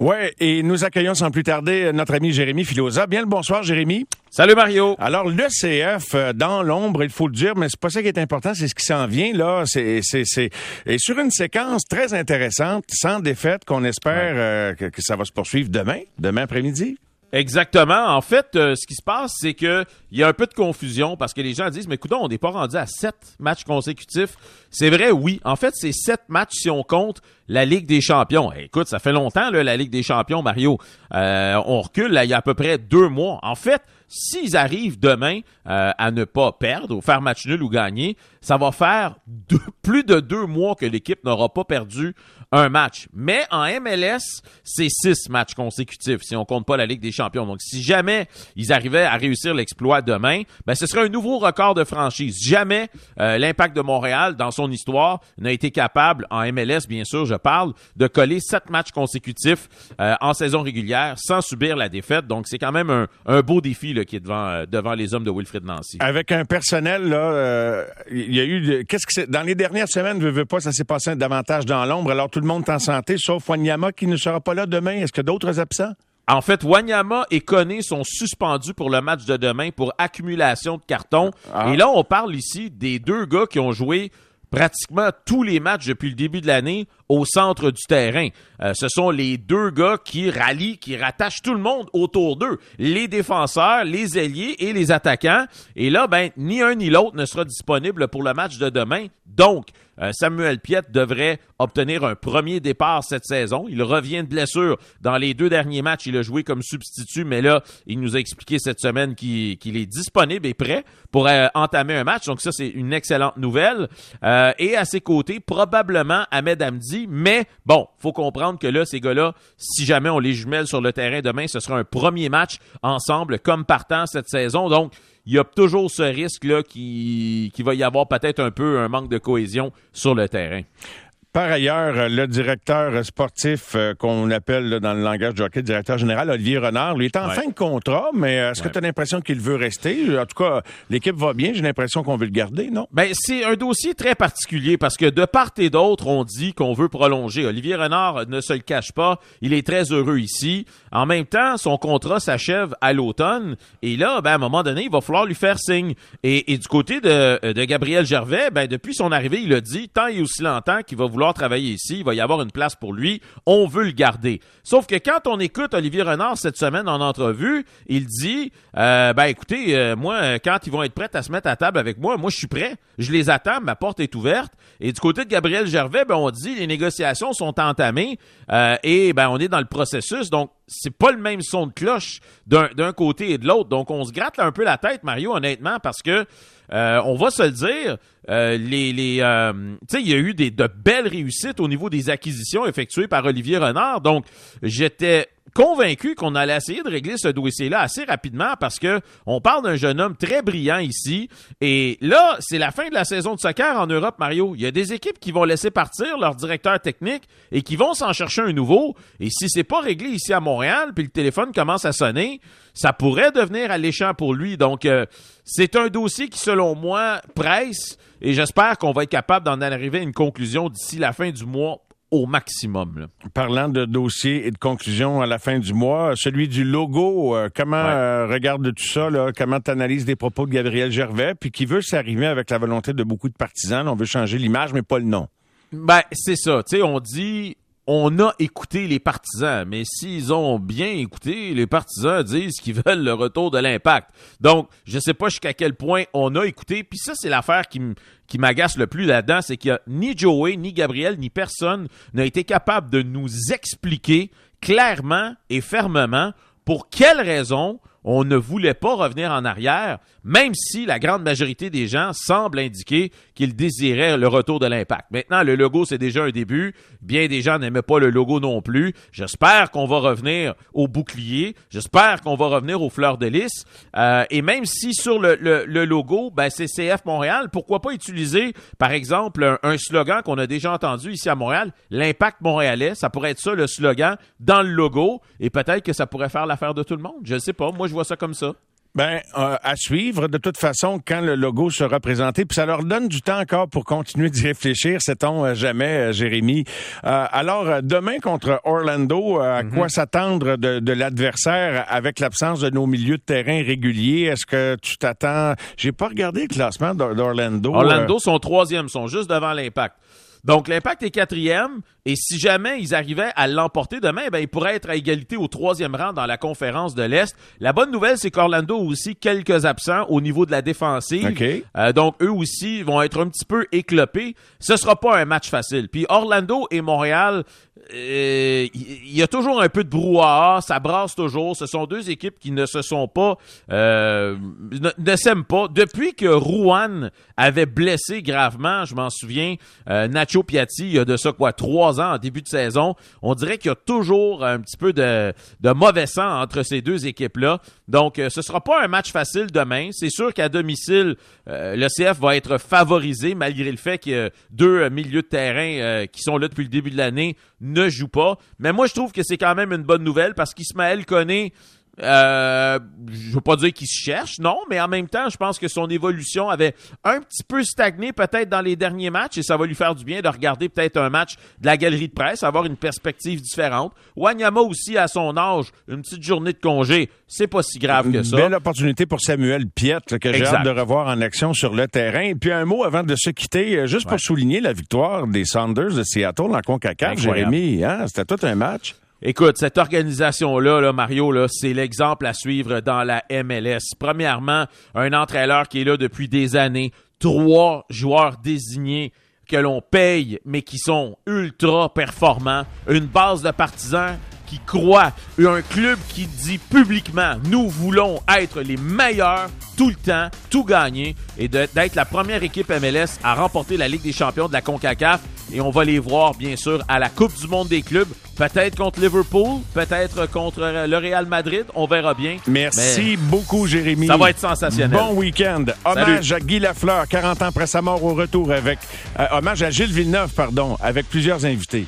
Oui, et nous accueillons sans plus tarder notre ami Jérémy Filosa. Bien le bonsoir, Jérémy. Salut Mario. Alors, le CF, euh, dans l'ombre, il faut le dire, mais c'est pas ça qui est important, c'est ce qui s'en vient, là. C'est, c'est, c'est, et sur une séquence très intéressante, sans défaite, qu'on espère euh, que, que ça va se poursuivre demain, demain après-midi. Exactement. En fait, euh, ce qui se passe, c'est que il y a un peu de confusion parce que les gens disent, mais écoute, on n'est pas rendu à sept matchs consécutifs. C'est vrai, oui. En fait, c'est sept matchs si on compte la Ligue des Champions. écoute, ça fait longtemps, la Ligue des Champions, Mario. Euh, on recule, il y a à peu près deux mois. En fait, s'ils arrivent demain euh, à ne pas perdre ou faire match nul ou gagner, ça va faire plus de deux mois que l'équipe n'aura pas perdu un match. Mais en MLS, c'est six matchs consécutifs si on compte pas la Ligue des Champions. Donc, si jamais ils arrivaient à réussir l'exploit demain, ben, ce serait un nouveau record de franchise. Jamais euh, l'Impact de Montréal, dans son histoire, n'a été capable, en MLS, bien sûr, je parle, de coller sept matchs consécutifs euh, en saison régulière sans subir la défaite. Donc, c'est quand même un, beau défi qui est devant, euh, devant les hommes de Wilfred Nancy. Avec un personnel, là, il y a eu... Qu'est-ce que c'est... Dans les dernières semaines, je veux pas, ça s'est passé davantage dans l'ombre. Alors, tout le monde est en santé, sauf Wanyama qui ne sera pas là demain. Est-ce que d'autres absents? En fait, Wanyama et Koné sont suspendus pour le match de demain pour accumulation de cartons. Ah. Et là, on parle ici des deux gars qui ont joué pratiquement tous les matchs depuis le début de l'année au centre du terrain. Euh, ce sont les deux gars qui rallient, qui rattachent tout le monde autour d'eux. Les défenseurs, les ailiers et les attaquants. Et là, ben, ni un ni l'autre ne sera disponible pour le match de demain. Donc, Samuel Piette devrait obtenir un premier départ cette saison. Il revient de blessure. Dans les deux derniers matchs, il a joué comme substitut, mais là, il nous a expliqué cette semaine qu'il est disponible et prêt pour euh, entamer un match. Donc ça, c'est une excellente nouvelle. et à ses côtés, probablement Ahmed Hamdi, mais bon, faut comprendre que là, ces gars-là, si jamais on les jumelle sur le terrain demain, ce sera un premier match ensemble comme partant cette saison. Donc, il y a toujours ce risque-là qui, qui va y avoir peut-être un peu un manque de cohésion sur le terrain. Par ailleurs, le directeur sportif euh, qu'on appelle dans le langage du hockey, directeur général, Olivier Renard, lui est en fin de contrat, mais euh, est-ce que tu as l'impression qu'il veut rester? En tout cas, l'équipe va bien, j'ai l'impression qu'on veut le garder, non? Ben, c'est un dossier très particulier parce que de part et d'autre, on dit qu'on veut prolonger. Olivier Renard ne se le cache pas, il est très heureux ici. En même temps, son contrat s'achève à l'automne et là, ben, à un moment donné, il va falloir lui faire signe. Et, du côté de, de Gabriel Gervais, ben, depuis son arrivée, il a dit, tant et aussi longtemps qu'il va vouloir travailler ici, il va y avoir une place pour lui, on veut le garder. Sauf que quand on écoute Olivier Renard cette semaine en entrevue, il dit, euh, ben écoutez, euh, moi, quand ils vont être prêts à se mettre à table avec moi, moi je suis prêt, je les attends, ma porte est ouverte. Et du côté de Gabriel Gervais, ben on dit, les négociations sont entamées euh, et ben on est dans le processus, donc c'est pas le même son de cloche d'un côté et de l'autre. Donc on se gratte un peu la tête, Mario, honnêtement, parce que euh, on va se le dire, euh, les, euh, il y a eu de belles réussites au niveau des acquisitions effectuées par Olivier Renard. Donc, j'étais convaincu qu'on allait essayer de régler ce dossier-là assez rapidement parce que on parle d'un jeune homme très brillant ici. Et là, c'est la fin de la saison de soccer en Europe, Mario. Il y a des équipes qui vont laisser partir leur directeur technique et qui vont s'en chercher un nouveau. Et si c'est pas réglé ici à Montréal, puis le téléphone commence à sonner, ça pourrait devenir alléchant pour lui. Donc, euh, c'est un dossier qui, selon moi, presse. Et j'espère qu'on va être capable d'en arriver à une conclusion d'ici la fin du mois au maximum. Parlant de dossier et de conclusion à la fin du mois, celui du logo, euh, comment euh, regarde tout ça? Là, comment tu analyses des propos de Gabriel Gervais, puis qui veut s'arriver avec la volonté de beaucoup de partisans? on veut changer l'image, mais pas le nom. Ben, c'est ça. Tu sais, on dit on a écouté les partisans, mais s'ils ont bien écouté, les partisans disent qu'ils veulent le retour de l'impact. Donc, je sais pas jusqu'à quel point on a écouté. Puis ça, c'est l'affaire qui, m'agace le plus là-dedans, c'est a ni Joey, ni Gabriel, ni personne n'a été capable de nous expliquer clairement et fermement pour quelles raisons on ne voulait pas revenir en arrière, même si la grande majorité des gens semblent indiquer qu'ils désiraient le retour de l'impact. Maintenant, le logo, c'est déjà un début. Bien des gens n'aimaient pas le logo non plus. J'espère qu'on va revenir au bouclier. J'espère qu'on va revenir aux fleurs de lys. Euh, et même si sur le, logo, ben, c'est CF Montréal, pourquoi pas utiliser, par exemple, un, slogan qu'on a déjà entendu ici à Montréal, l'impact montréalais. Ça pourrait être ça, le slogan, dans le logo. Et peut-être que ça pourrait faire l'affaire de tout le monde. Je ne sais pas. Moi, je vois ça comme ça. Ben, euh, à suivre, de toute façon, quand le logo sera présenté, puis ça leur donne du temps encore pour continuer d'y réfléchir, sait-on euh, jamais, euh, Jérémy. alors, demain contre Orlando, à mhm. quoi s'attendre de, de l'adversaire avec l'absence de nos milieux de terrain réguliers? Est-ce que tu t'attends... J'ai pas regardé le classement d'Orlando. Orlando sont troisième, sont juste devant l'impact. Donc, l'impact est quatrième. Et si jamais ils arrivaient à l'emporter demain, ben, ils pourraient être à égalité au troisième rang dans la conférence de l'Est. La bonne nouvelle, c'est qu'Orlando a aussi quelques absents au niveau de la défensive. Euh, donc, eux aussi vont être un petit peu éclopés. Ce sera pas un match facile. Puis Orlando et Montréal, euh, il y a toujours un peu de brouhaha, ça brasse toujours. Ce sont deux équipes qui ne se sont pas, euh, ne, s'aiment pas. Depuis que Rouen avait blessé gravement, je m'en souviens, Nacho Piatti, il y a de ça quoi, trois ans en début de saison. On dirait qu'il y a toujours un petit peu de, mauvais sang entre ces deux équipes-là. Donc, euh, ce sera pas un match facile demain. C'est sûr qu'à domicile, euh, le CF va être favorisé malgré le fait que deux milieux de terrain euh, qui sont là depuis le début de l'année ne jouent pas. Mais moi, je trouve que c'est quand même une bonne nouvelle parce qu'Ismaël connaît euh, je veux pas dire qu'il se cherche, non, mais en même temps, je pense que son évolution avait un petit peu stagné peut-être dans les derniers matchs et ça va lui faire du bien de regarder peut-être un match de la galerie de presse, avoir une perspective différente. Wanyama aussi, à son âge, une petite journée de congé, c'est pas si grave que ça. Une belle opportunité pour Samuel Piet, que j'ai hâte de revoir en action sur le terrain. Et puis un mot avant de se quitter, euh, juste pour souligner la victoire des Saunders de Seattle en CONCACAF, Jérémy, hein? c'était tout un match. Écoute, cette organisation-là, là, Mario, c'est l'exemple à suivre dans la MLS. Premièrement, un entraîneur qui est là depuis des années, trois joueurs désignés que l'on paye, mais qui sont ultra performants, une base de partisans qui croient, un club qui dit publiquement, nous voulons être les meilleurs tout le temps, tout gagner, et d'être la première équipe MLS à remporter la Ligue des champions de la CONCACAF. Et on va les voir, bien sûr, à la Coupe du monde des clubs. Peut-être contre Liverpool, peut-être contre le Real Madrid. On verra bien. Merci beaucoup, Jérémy. Ça va être sensationnel. Bon week-end. Hommage à Guy Lafleur, 40 ans après sa mort au retour avec... Euh, hommage à Gilles Villeneuve, pardon, avec plusieurs invités.